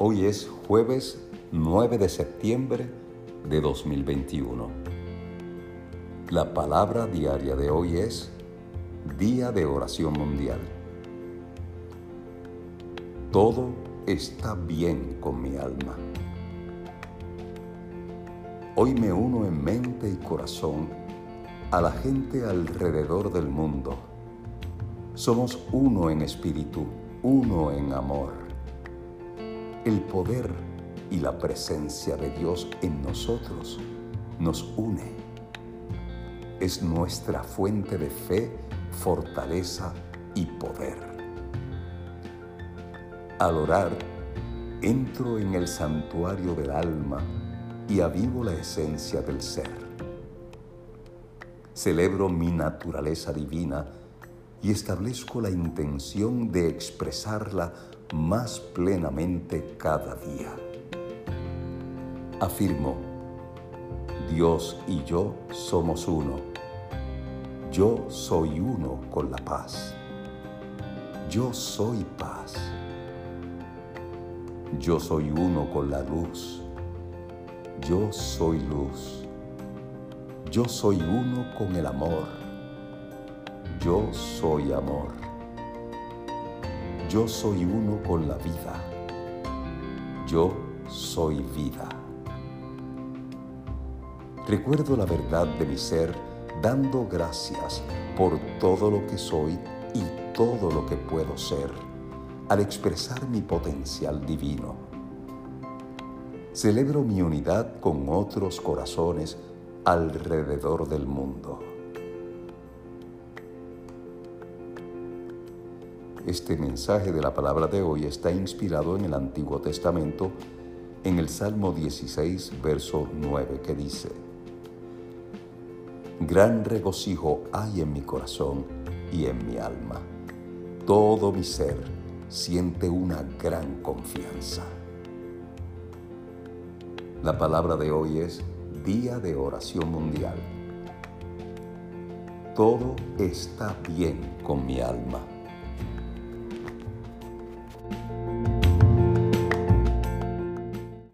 Hoy es jueves 9 de septiembre de 2021. La palabra diaria de hoy es Día de Oración Mundial. Todo está bien con mi alma. Hoy me uno en mente y corazón a la gente alrededor del mundo. Somos uno en espíritu, uno en amor el poder y la presencia de Dios en nosotros nos une. Es nuestra fuente de fe, fortaleza y poder. Al orar, entro en el santuario del alma y avivo la esencia del ser. Celebro mi naturaleza divina y establezco la intención de expresarla más plenamente cada día. Afirmo, Dios y yo somos uno. Yo soy uno con la paz. Yo soy paz. Yo soy uno con la luz. Yo soy luz. Yo soy uno con el amor. Yo soy amor. Yo soy uno con la vida. Yo soy vida. Recuerdo la verdad de mi ser dando gracias por todo lo que soy y todo lo que puedo ser al expresar mi potencial divino. Celebro mi unidad con otros corazones alrededor del mundo. Este mensaje de la palabra de hoy está inspirado en el Antiguo Testamento, en el Salmo 16, verso 9, que dice, Gran regocijo hay en mi corazón y en mi alma. Todo mi ser siente una gran confianza. La palabra de hoy es Día de Oración Mundial. Todo está bien con mi alma